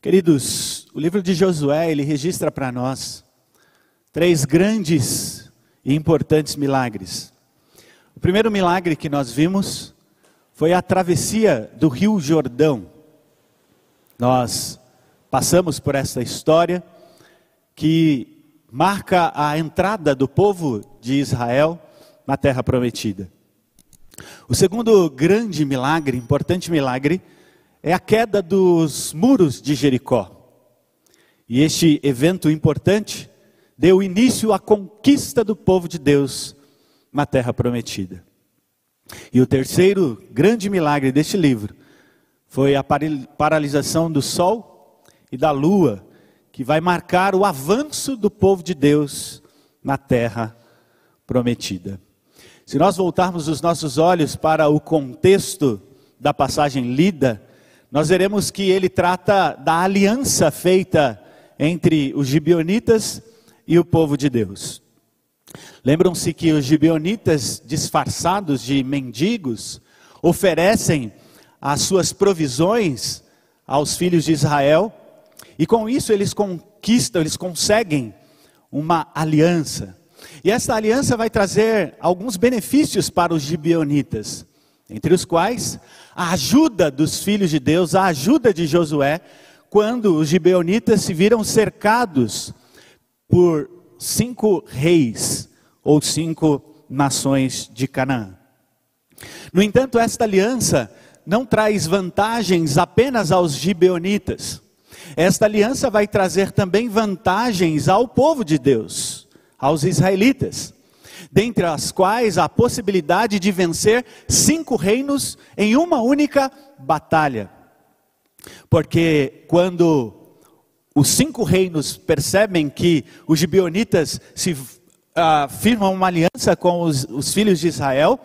Queridos, o livro de Josué, ele registra para nós três grandes e importantes milagres. O primeiro milagre que nós vimos foi a travessia do Rio Jordão. Nós passamos por essa história que marca a entrada do povo de Israel na terra prometida. O segundo grande milagre, importante milagre, é a queda dos muros de Jericó. E este evento importante deu início à conquista do povo de Deus na terra prometida. E o terceiro grande milagre deste livro foi a paralisação do sol e da lua, que vai marcar o avanço do povo de Deus na terra prometida. Se nós voltarmos os nossos olhos para o contexto da passagem lida, nós veremos que ele trata da aliança feita entre os gibeonitas e o povo de Deus. Lembram-se que os gibeonitas, disfarçados de mendigos, oferecem as suas provisões aos filhos de Israel, e com isso eles conquistam, eles conseguem uma aliança. E essa aliança vai trazer alguns benefícios para os gibeonitas, entre os quais a ajuda dos filhos de Deus, a ajuda de Josué, quando os gibeonitas se viram cercados por cinco reis ou cinco nações de Canaã. No entanto, esta aliança não traz vantagens apenas aos gibeonitas. Esta aliança vai trazer também vantagens ao povo de Deus, aos israelitas dentre as quais a possibilidade de vencer cinco reinos em uma única batalha. Porque quando os cinco reinos percebem que os gibeonitas se uh, firmam uma aliança com os, os filhos de Israel,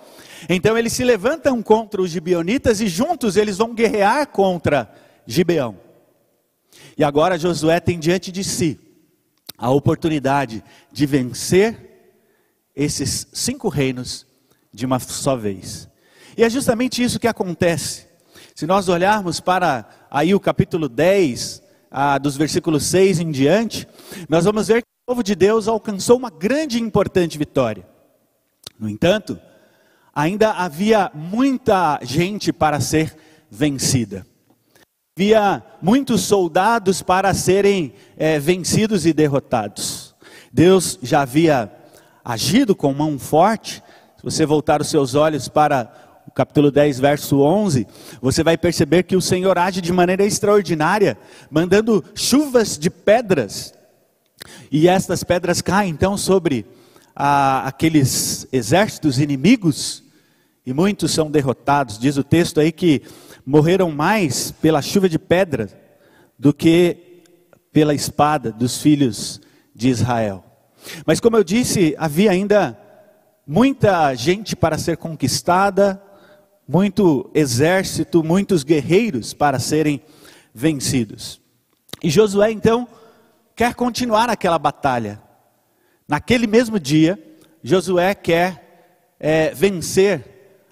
então eles se levantam contra os gibeonitas e juntos eles vão guerrear contra Gibeão. E agora Josué tem diante de si a oportunidade de vencer esses cinco reinos de uma só vez. E é justamente isso que acontece. Se nós olharmos para aí o capítulo 10, ah, dos versículos 6 em diante, nós vamos ver que o povo de Deus alcançou uma grande e importante vitória. No entanto, ainda havia muita gente para ser vencida. Havia muitos soldados para serem é, vencidos e derrotados. Deus já havia agido com mão forte, se você voltar os seus olhos para o capítulo 10, verso 11, você vai perceber que o Senhor age de maneira extraordinária, mandando chuvas de pedras, e estas pedras caem então sobre aqueles exércitos inimigos, e muitos são derrotados. Diz o texto aí que morreram mais pela chuva de pedra do que pela espada dos filhos de Israel. Mas como eu disse, havia ainda muita gente para ser conquistada, muito exército, muitos guerreiros para serem vencidos. E Josué então quer continuar aquela batalha. Naquele mesmo dia, Josué quer é, vencer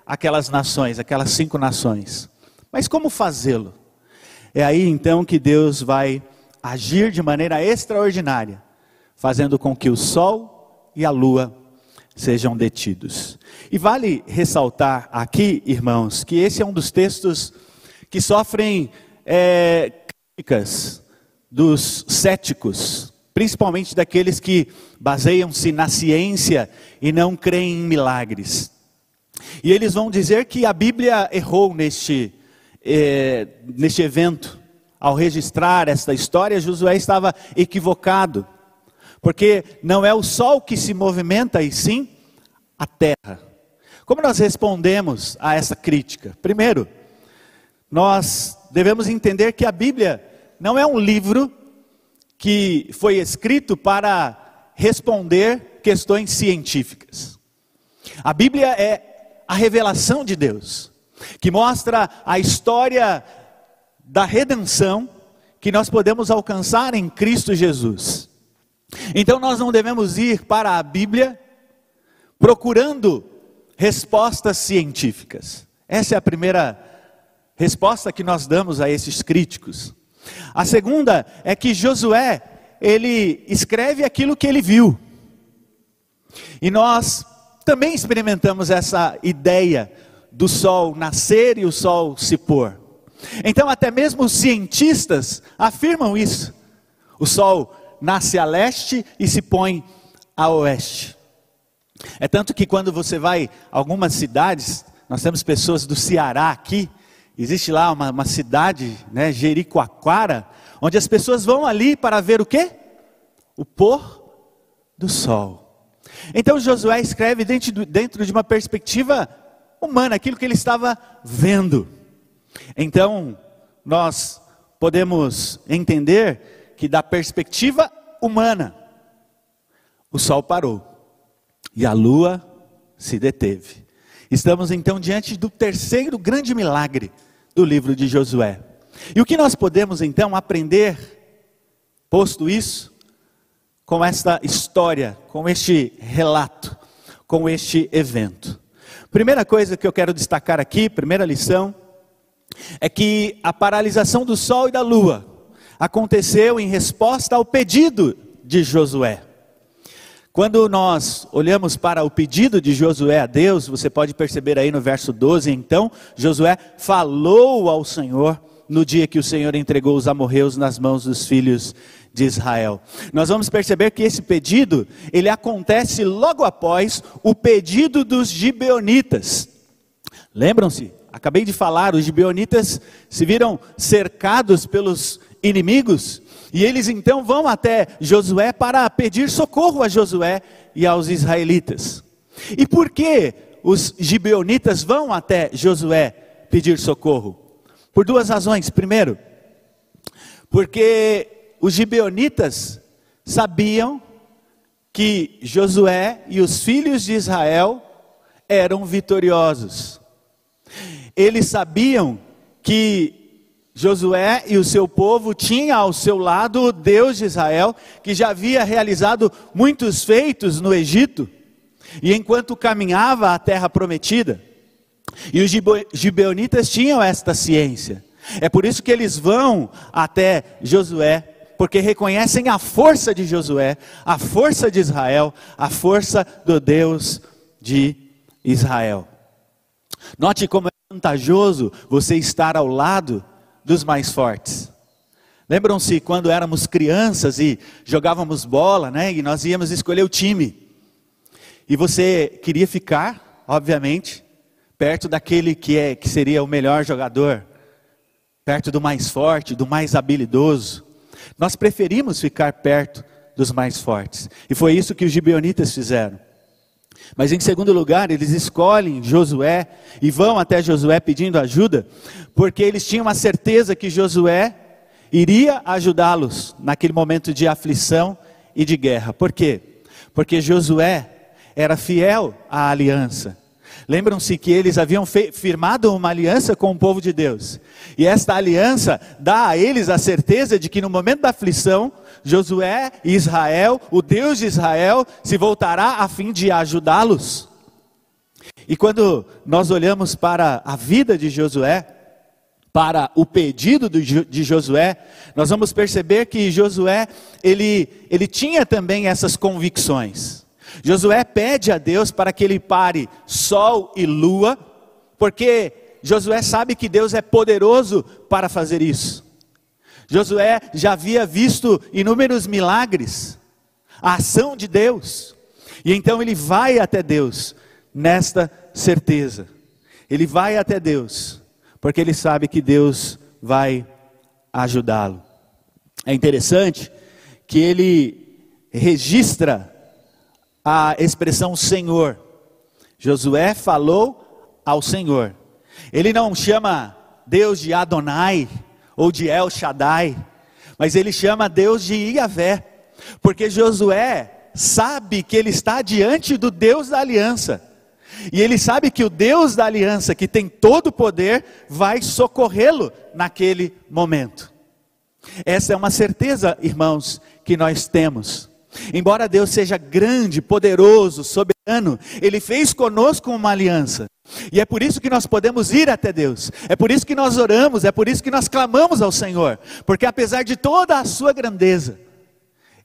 aquelas nações, aquelas cinco nações. Mas como fazê-lo? É aí então que Deus vai agir de maneira extraordinária fazendo com que o sol e a lua sejam detidos. E vale ressaltar aqui, irmãos, que esse é um dos textos que sofrem é, críticas dos céticos, principalmente daqueles que baseiam-se na ciência e não creem em milagres. E eles vão dizer que a Bíblia errou neste, é, neste evento. Ao registrar esta história, Josué estava equivocado. Porque não é o sol que se movimenta, e sim a terra. Como nós respondemos a essa crítica? Primeiro, nós devemos entender que a Bíblia não é um livro que foi escrito para responder questões científicas. A Bíblia é a revelação de Deus, que mostra a história da redenção que nós podemos alcançar em Cristo Jesus. Então nós não devemos ir para a Bíblia procurando respostas científicas. Essa é a primeira resposta que nós damos a esses críticos. A segunda é que Josué, ele escreve aquilo que ele viu. E nós também experimentamos essa ideia do sol nascer e o sol se pôr. Então, até mesmo os cientistas afirmam isso. O sol nasce a leste e se põe a oeste. É tanto que quando você vai a algumas cidades, nós temos pessoas do Ceará aqui, existe lá uma, uma cidade, né, Jericoacoara, onde as pessoas vão ali para ver o quê? O pôr do sol. Então Josué escreve dentro, dentro de uma perspectiva humana, aquilo que ele estava vendo. Então, nós podemos entender que, da perspectiva humana, o sol parou e a lua se deteve. Estamos então diante do terceiro grande milagre do livro de Josué. E o que nós podemos então aprender, posto isso, com esta história, com este relato, com este evento? Primeira coisa que eu quero destacar aqui, primeira lição, é que a paralisação do sol e da lua aconteceu em resposta ao pedido de Josué. Quando nós olhamos para o pedido de Josué a Deus, você pode perceber aí no verso 12, então, Josué falou ao Senhor no dia que o Senhor entregou os amorreus nas mãos dos filhos de Israel. Nós vamos perceber que esse pedido, ele acontece logo após o pedido dos gibeonitas. Lembram-se? Acabei de falar, os gibeonitas se viram cercados pelos inimigos, e eles então vão até Josué para pedir socorro a Josué e aos israelitas. E por que os gibeonitas vão até Josué pedir socorro? Por duas razões. Primeiro, porque os gibeonitas sabiam que Josué e os filhos de Israel eram vitoriosos. Eles sabiam que Josué e o seu povo tinham ao seu lado o Deus de Israel, que já havia realizado muitos feitos no Egito, e enquanto caminhava à terra prometida. E os gibeonitas tinham esta ciência. É por isso que eles vão até Josué, porque reconhecem a força de Josué, a força de Israel, a força do Deus de Israel. Note como é vantajoso você estar ao lado dos mais fortes. Lembram-se quando éramos crianças e jogávamos bola, né? E nós íamos escolher o time. E você queria ficar, obviamente, perto daquele que é que seria o melhor jogador, perto do mais forte, do mais habilidoso. Nós preferimos ficar perto dos mais fortes. E foi isso que os gibeonitas fizeram. Mas em segundo lugar, eles escolhem Josué e vão até Josué pedindo ajuda, porque eles tinham a certeza que Josué iria ajudá-los naquele momento de aflição e de guerra. Por quê? Porque Josué era fiel à aliança. Lembram-se que eles haviam firmado uma aliança com o povo de Deus. E esta aliança dá a eles a certeza de que no momento da aflição, Josué e Israel, o Deus de Israel, se voltará a fim de ajudá-los. E quando nós olhamos para a vida de Josué, para o pedido de Josué, nós vamos perceber que Josué, ele, ele tinha também essas convicções. Josué pede a Deus para que ele pare sol e lua, porque Josué sabe que Deus é poderoso para fazer isso. Josué já havia visto inúmeros milagres, a ação de Deus, e então ele vai até Deus nesta certeza. Ele vai até Deus, porque ele sabe que Deus vai ajudá-lo. É interessante que ele registra a expressão Senhor. Josué falou ao Senhor. Ele não chama Deus de Adonai ou de El Shaddai, mas ele chama Deus de Iavé, porque Josué sabe que ele está diante do Deus da aliança. E ele sabe que o Deus da aliança, que tem todo o poder, vai socorrê-lo naquele momento. Essa é uma certeza, irmãos, que nós temos. Embora Deus seja grande, poderoso, soberano ele fez conosco uma aliança. E é por isso que nós podemos ir até Deus, é por isso que nós oramos, é por isso que nós clamamos ao Senhor, porque apesar de toda a sua grandeza,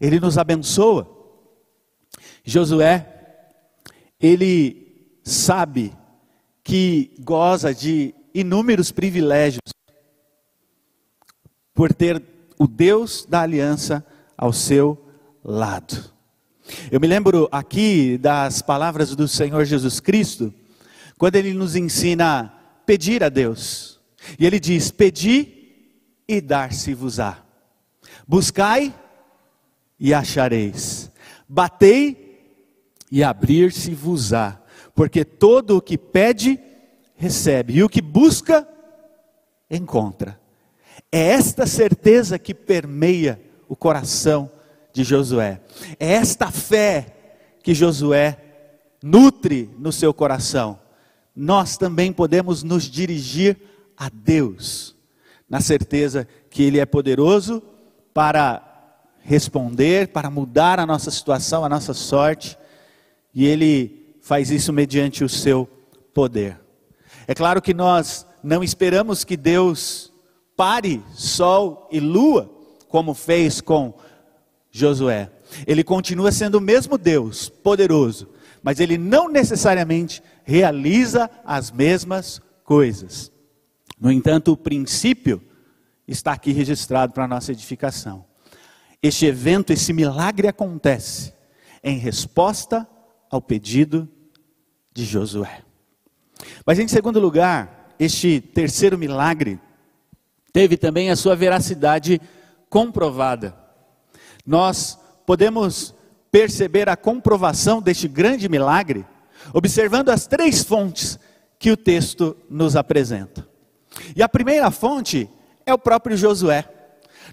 Ele nos abençoa. Josué, ele sabe que goza de inúmeros privilégios por ter o Deus da aliança ao seu lado. Eu me lembro aqui das palavras do Senhor Jesus Cristo, quando ele nos ensina a pedir a Deus. E ele diz: Pedi e dar-se-vos-á. Buscai e achareis. Batei e abrir-se-vos-á. Porque todo o que pede, recebe, e o que busca, encontra. É esta certeza que permeia o coração de Josué. É esta fé que Josué nutre no seu coração. Nós também podemos nos dirigir a Deus, na certeza que Ele é poderoso para responder, para mudar a nossa situação, a nossa sorte, e Ele faz isso mediante o seu poder. É claro que nós não esperamos que Deus pare sol e lua, como fez com Josué. Ele continua sendo o mesmo Deus, poderoso, mas ele não necessariamente realiza as mesmas coisas. No entanto, o princípio está aqui registrado para a nossa edificação. Este evento, esse milagre acontece em resposta ao pedido de Josué. Mas em segundo lugar, este terceiro milagre teve também a sua veracidade comprovada nós podemos perceber a comprovação deste grande milagre observando as três fontes que o texto nos apresenta. E a primeira fonte é o próprio Josué.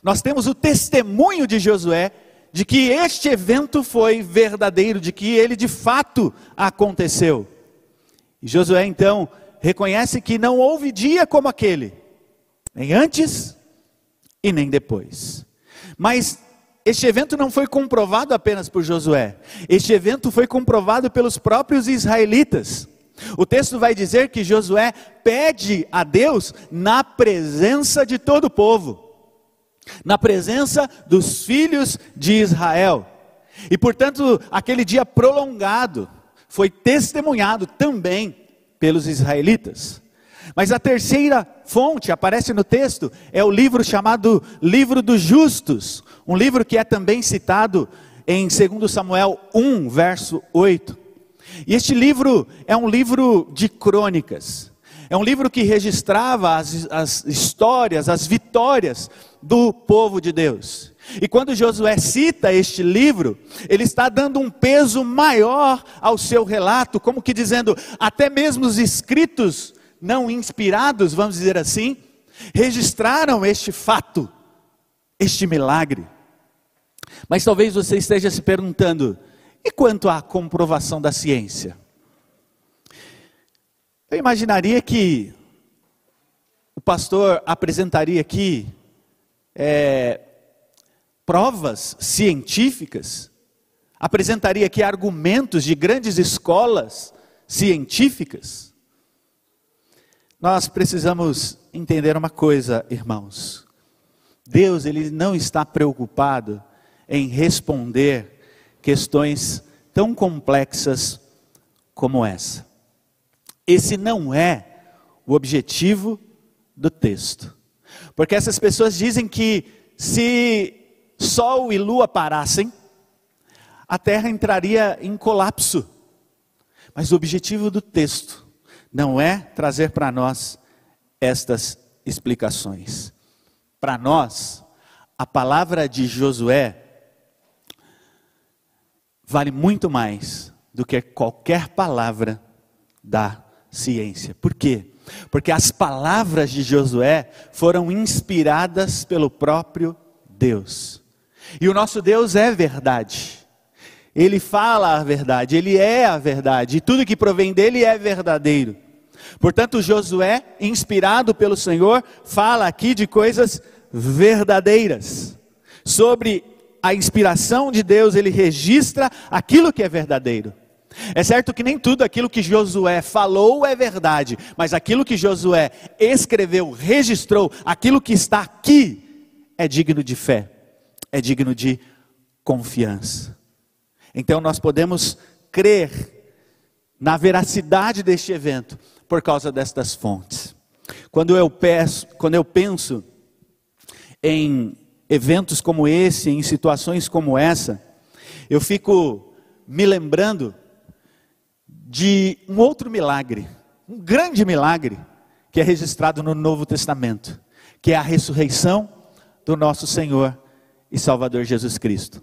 Nós temos o testemunho de Josué de que este evento foi verdadeiro, de que ele de fato aconteceu. E Josué então reconhece que não houve dia como aquele, nem antes e nem depois. Mas este evento não foi comprovado apenas por Josué, este evento foi comprovado pelos próprios israelitas. O texto vai dizer que Josué pede a Deus na presença de todo o povo, na presença dos filhos de Israel. E portanto, aquele dia prolongado foi testemunhado também pelos israelitas. Mas a terceira fonte, aparece no texto, é o livro chamado Livro dos Justos, um livro que é também citado em 2 Samuel 1, verso 8. E este livro é um livro de crônicas, é um livro que registrava as, as histórias, as vitórias do povo de Deus. E quando Josué cita este livro, ele está dando um peso maior ao seu relato, como que dizendo, até mesmo os escritos não inspirados, vamos dizer assim, registraram este fato, este milagre. Mas talvez você esteja se perguntando: e quanto à comprovação da ciência? Eu imaginaria que o pastor apresentaria aqui é, provas científicas, apresentaria aqui argumentos de grandes escolas científicas. Nós precisamos entender uma coisa, irmãos. Deus, ele não está preocupado em responder questões tão complexas como essa. Esse não é o objetivo do texto. Porque essas pessoas dizem que se sol e lua parassem, a terra entraria em colapso. Mas o objetivo do texto não é trazer para nós estas explicações. Para nós, a palavra de Josué vale muito mais do que qualquer palavra da ciência. Por quê? Porque as palavras de Josué foram inspiradas pelo próprio Deus. E o nosso Deus é verdade. Ele fala a verdade, ele é a verdade, e tudo que provém dele é verdadeiro. Portanto, Josué, inspirado pelo Senhor, fala aqui de coisas verdadeiras. Sobre a inspiração de Deus, ele registra aquilo que é verdadeiro. É certo que nem tudo aquilo que Josué falou é verdade, mas aquilo que Josué escreveu, registrou, aquilo que está aqui é digno de fé, é digno de confiança. Então nós podemos crer na veracidade deste evento por causa destas fontes. Quando eu peço, quando eu penso em eventos como esse, em situações como essa, eu fico me lembrando de um outro milagre, um grande milagre, que é registrado no Novo Testamento, que é a ressurreição do nosso Senhor e Salvador Jesus Cristo.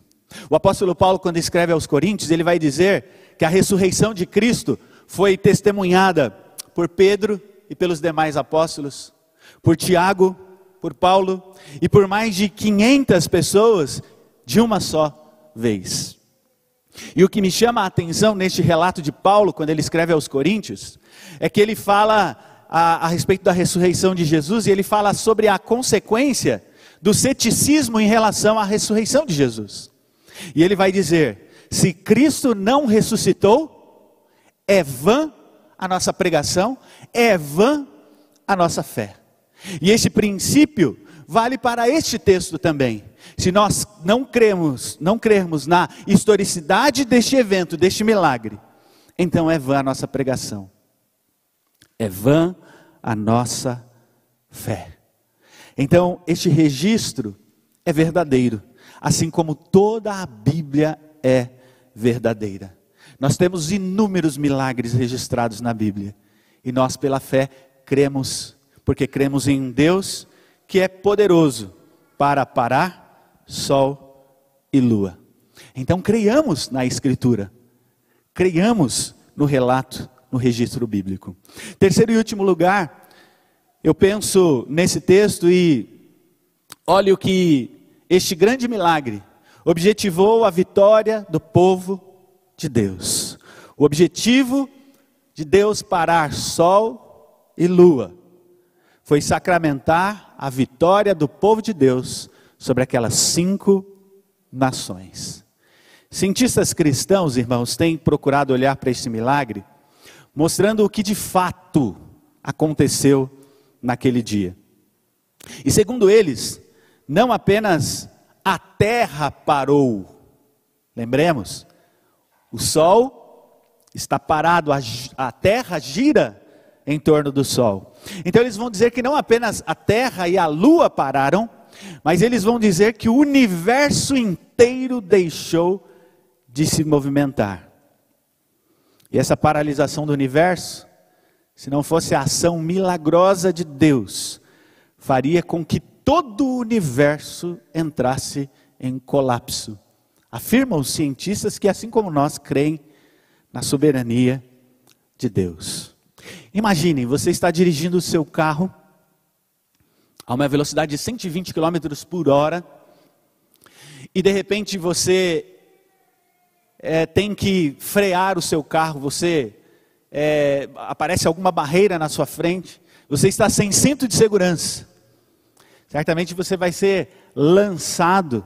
O apóstolo Paulo, quando escreve aos Coríntios, ele vai dizer que a ressurreição de Cristo foi testemunhada por Pedro e pelos demais apóstolos, por Tiago, por Paulo e por mais de 500 pessoas de uma só vez. E o que me chama a atenção neste relato de Paulo, quando ele escreve aos Coríntios, é que ele fala a, a, respeito da ressurreição de Jesus e ele fala sobre a consequência do ceticismo em relação à ressurreição de Jesus. E ele vai dizer: se Cristo não ressuscitou, é vã a nossa pregação, é vã a nossa fé. E esse princípio vale para este texto também. Se nós não cremos, não crermos na historicidade deste evento, deste milagre, então é vã a nossa pregação. É vã a nossa fé. Então, este registro é verdadeiro, assim como toda a Bíblia é verdadeira. Nós temos inúmeros milagres registrados na Bíblia, e nós, pela fé, cremos, porque cremos em um Deus que é poderoso para parar sol e lua. Então creiamos na Escritura, creiamos no relato, no registro bíblico. Terceiro e último lugar, eu penso nesse texto e olha o que este grande milagre objetivou a vitória do povo de Deus. O objetivo de Deus parar sol e lua foi sacramentar a vitória do povo de Deus sobre aquelas cinco nações. Cientistas cristãos, irmãos, têm procurado olhar para esse milagre, mostrando o que de fato aconteceu naquele dia. E segundo eles, não apenas a terra parou, lembremos, o sol está parado, a, a terra gira em torno do sol. Então eles vão dizer que não apenas a terra e a lua pararam, mas eles vão dizer que o universo inteiro deixou de se movimentar. E essa paralisação do universo, se não fosse a ação milagrosa de Deus, faria com que todo o universo entrasse em colapso. Afirmam os cientistas que, assim como nós, creem na soberania de Deus. Imaginem, você está dirigindo o seu carro a uma velocidade de 120 km por hora, e de repente você é, tem que frear o seu carro, você é, aparece alguma barreira na sua frente, você está sem cinto de segurança, certamente você vai ser lançado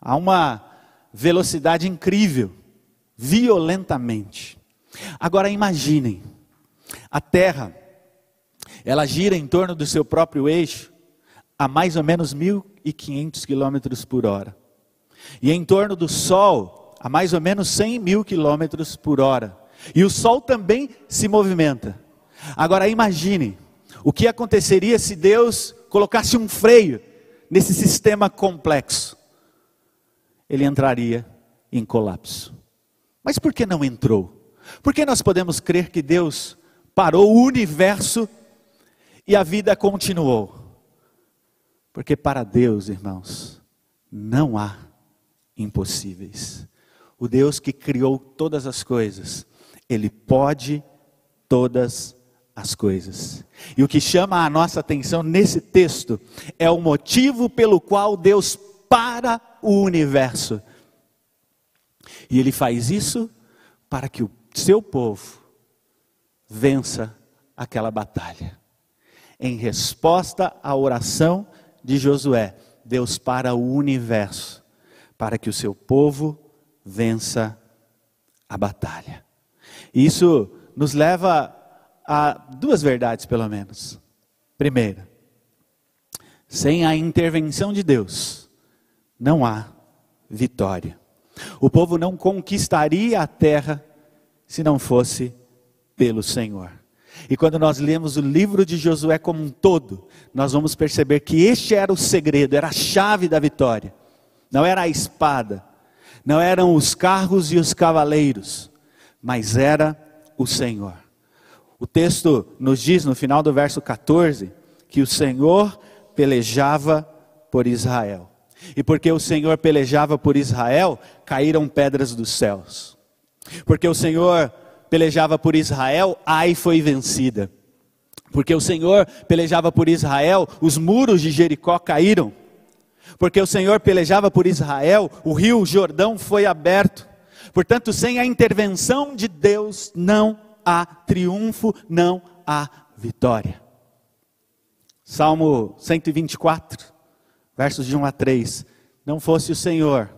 a uma velocidade incrível, violentamente. Agora imaginem, a Terra, ela gira em torno do seu próprio eixo, a mais ou menos 1.500 quilômetros por hora. E em torno do Sol, a mais ou menos 100 mil quilômetros por hora. E o Sol também se movimenta. Agora imagine o que aconteceria se Deus colocasse um freio nesse sistema complexo. Ele entraria em colapso. Mas por que não entrou? Por que nós podemos crer que Deus parou o universo e a vida continuou? Porque para Deus, irmãos, não há impossíveis. O Deus que criou todas as coisas, Ele pode todas as coisas. E o que chama a nossa atenção nesse texto é o motivo pelo qual Deus para o universo. E Ele faz isso para que o seu povo vença aquela batalha. Em resposta à oração de Josué, Deus para o universo, para que o seu povo vença a batalha. Isso nos leva a duas verdades, pelo menos. Primeira, sem a intervenção de Deus, não há vitória. O povo não conquistaria a terra se não fosse pelo Senhor. E quando nós lemos o livro de Josué como um todo, nós vamos perceber que este era o segredo, era a chave da vitória. Não era a espada, não eram os carros e os cavaleiros, mas era o Senhor. O texto nos diz no final do verso 14 que o Senhor pelejava por Israel. E porque o Senhor pelejava por Israel, caíram pedras dos céus. Porque o Senhor pelejava por Israel, Ai foi vencida. Porque o Senhor pelejava por Israel, os muros de Jericó caíram. Porque o Senhor pelejava por Israel, o rio Jordão foi aberto. Portanto, sem a intervenção de Deus, não há triunfo, não há vitória. Salmo 124, versos de 1 a 3. Não fosse o Senhor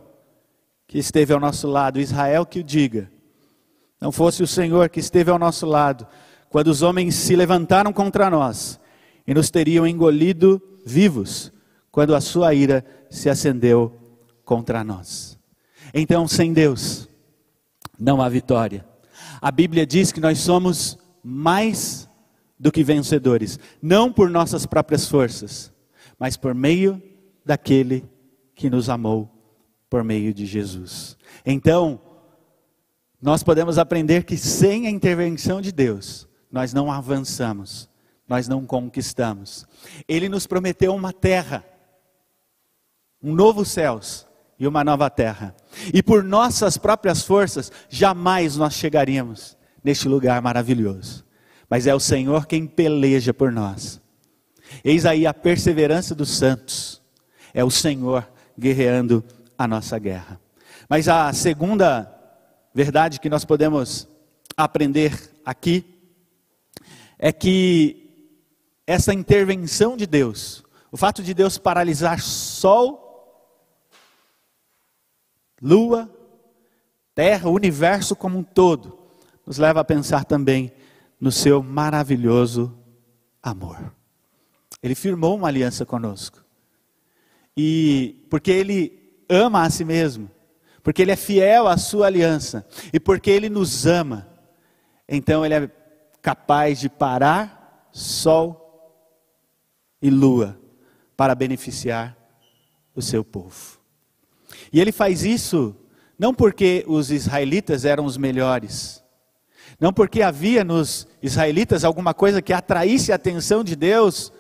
que esteve ao nosso lado, Israel que o diga. Não fosse o Senhor que esteve ao nosso lado, quando os homens se levantaram contra nós e nos teriam engolido vivos, quando a sua ira se acendeu contra nós. Então, sem Deus, não há vitória. A Bíblia diz que nós somos mais do que vencedores, não por nossas próprias forças, mas por meio daquele que nos amou por meio de Jesus. Então, nós podemos aprender que sem a intervenção de Deus, nós não avançamos, nós não conquistamos. Ele nos prometeu uma terra, um novo céus e uma nova terra. E por nossas próprias forças, jamais nós chegaríamos neste lugar maravilhoso. Mas é o Senhor quem peleja por nós. Eis aí a perseverança dos santos é o Senhor guerreando a nossa guerra. Mas a segunda verdade que nós podemos aprender aqui é que essa intervenção de Deus, o fato de Deus paralisar sol, lua, terra, o universo como um todo, nos leva a pensar também no seu maravilhoso amor. Ele firmou uma aliança conosco. E porque ele ama a si mesmo, porque ele é fiel à sua aliança e porque ele nos ama, então ele é capaz de parar sol e lua para beneficiar o seu povo. E ele faz isso não porque os israelitas eram os melhores, não porque havia nos israelitas alguma coisa que atraísse a atenção de Deus,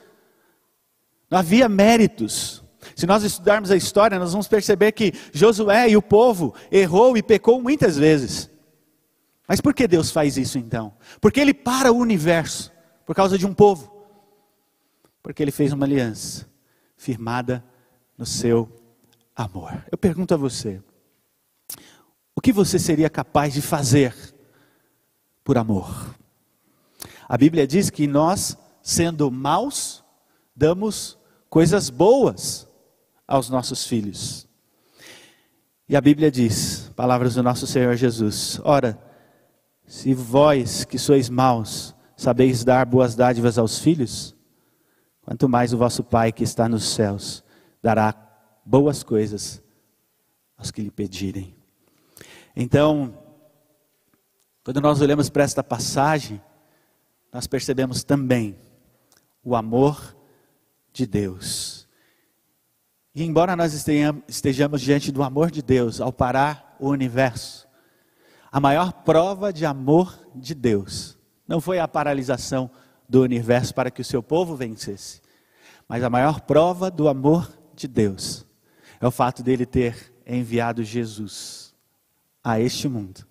não havia méritos. Se nós estudarmos a história, nós vamos perceber que Josué e o povo errou e pecou muitas vezes. Mas por que Deus faz isso então? Porque Ele para o universo por causa de um povo. Porque Ele fez uma aliança firmada no seu amor. Eu pergunto a você: o que você seria capaz de fazer por amor? A Bíblia diz que nós, sendo maus, damos coisas boas aos nossos filhos. E a Bíblia diz, palavras do nosso Senhor Jesus: Ora, se vós que sois maus sabeis dar boas dádivas aos filhos, quanto mais o vosso Pai que está nos céus dará boas coisas aos que lhe pedirem. Então, quando nós olhamos para esta passagem, nós percebemos também o amor de Deus. E embora nós estejamos diante do amor de Deus ao parar o universo, a maior prova de amor de Deus não foi a paralisação do universo para que o seu povo vencesse, mas a maior prova do amor de Deus é o fato dele ter enviado Jesus a este mundo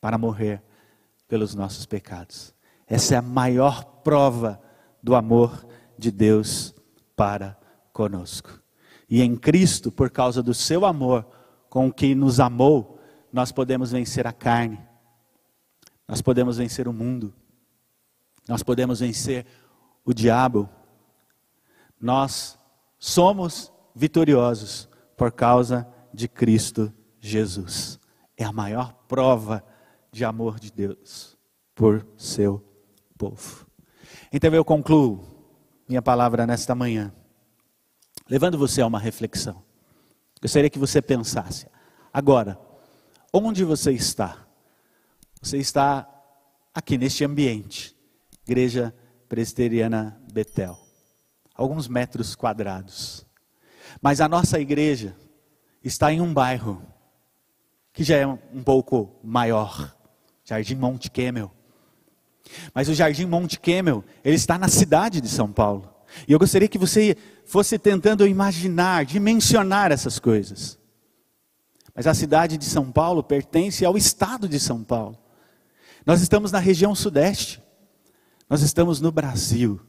para morrer pelos nossos pecados. Essa é a maior prova do amor de Deus para conosco. E em Cristo, por causa do seu amor com que nos amou, nós podemos vencer a carne, nós podemos vencer o mundo, nós podemos vencer o diabo. Nós somos vitoriosos por causa de Cristo Jesus. É a maior prova de amor de Deus por seu povo. Então eu concluo minha palavra nesta manhã, levando você a uma reflexão. Gostaria que você pensasse, agora, onde você está? Você está aqui neste ambiente, Igreja Presbiteriana Betel, alguns metros quadrados. Mas a nossa igreja está em um bairro que já é um pouco maior, Jardim Monte Kemmel. Mas o Jardim Monte Kemmel, ele está na cidade de São Paulo. E eu gostaria que você fosse tentando imaginar, dimensionar essas coisas. Mas a cidade de São Paulo pertence ao estado de São Paulo. Nós estamos na região sudeste. Nós estamos no Brasil.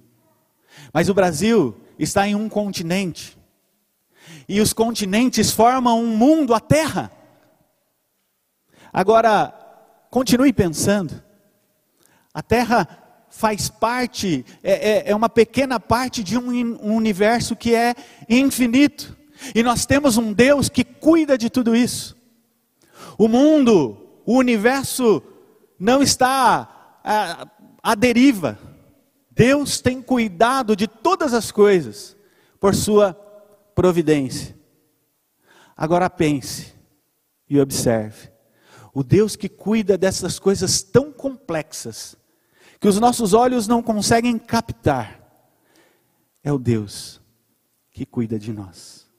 Mas o Brasil está em um continente. E os continentes formam um mundo, a Terra. Agora, continue pensando. A Terra faz parte, é, é, é uma pequena parte de um, um universo que é infinito. E nós temos um Deus que cuida de tudo isso. O mundo, o universo não está à, à deriva. Deus tem cuidado de todas as coisas por sua providência. Agora pense e observe. O Deus que cuida dessas coisas tão complexas, que os nossos olhos não conseguem captar, é o Deus que cuida de nós,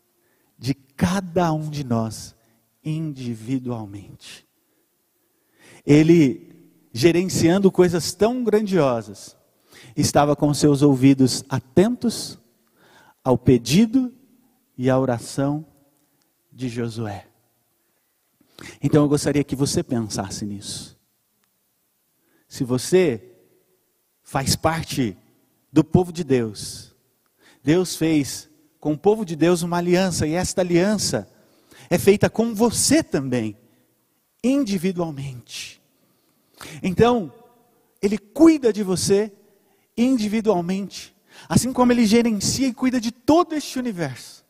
de cada um de nós individualmente. Ele, gerenciando coisas tão grandiosas, estava com seus ouvidos atentos ao pedido e à oração de Josué. Então eu gostaria que você pensasse nisso. Se você faz parte do povo de Deus, Deus fez com o povo de Deus uma aliança, e esta aliança é feita com você também, individualmente. Então, Ele cuida de você individualmente, assim como Ele gerencia e cuida de todo este universo.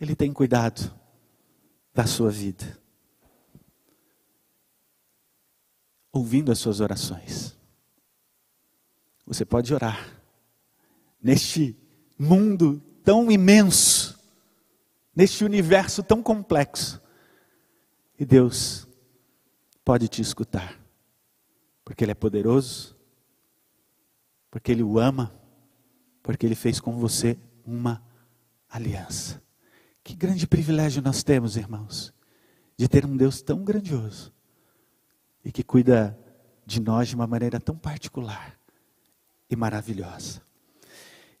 Ele tem cuidado da sua vida. ouvindo as suas orações. Você pode orar neste mundo tão imenso, neste universo tão complexo, e Deus pode te escutar, porque Ele é poderoso, porque Ele o ama, porque Ele fez com você uma aliança. Que grande privilégio nós temos, irmãos, de ter um Deus tão grandioso e que cuida de nós de uma maneira tão particular e maravilhosa.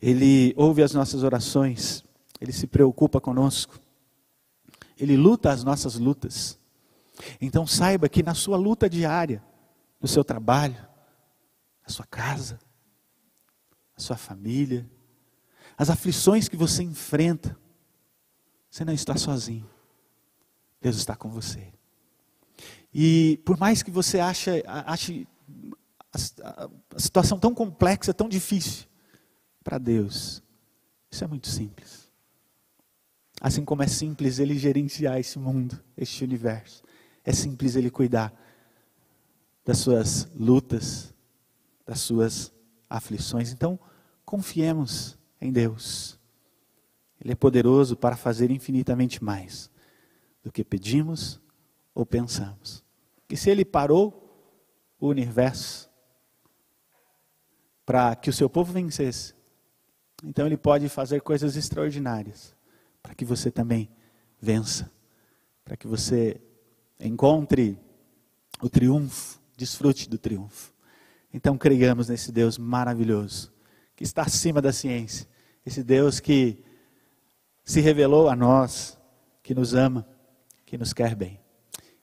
Ele ouve as nossas orações, ele se preocupa conosco, ele luta as nossas lutas. Então saiba que na sua luta diária, no seu trabalho, na sua casa, na sua família, as aflições que você enfrenta, você não está sozinho. Deus está com você. E por mais que você ache, ache a, a situação tão complexa, tão difícil, para Deus, isso é muito simples. Assim como é simples Ele gerenciar esse mundo, este universo, é simples Ele cuidar das suas lutas, das suas aflições. Então, confiemos em Deus. Ele é poderoso para fazer infinitamente mais do que pedimos ou pensamos que se ele parou o universo para que o seu povo vencesse, então ele pode fazer coisas extraordinárias para que você também vença, para que você encontre o triunfo, desfrute do triunfo. Então creiamos nesse Deus maravilhoso, que está acima da ciência, esse Deus que se revelou a nós, que nos ama, que nos quer bem.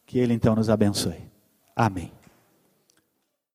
Que Ele então nos abençoe. Amém.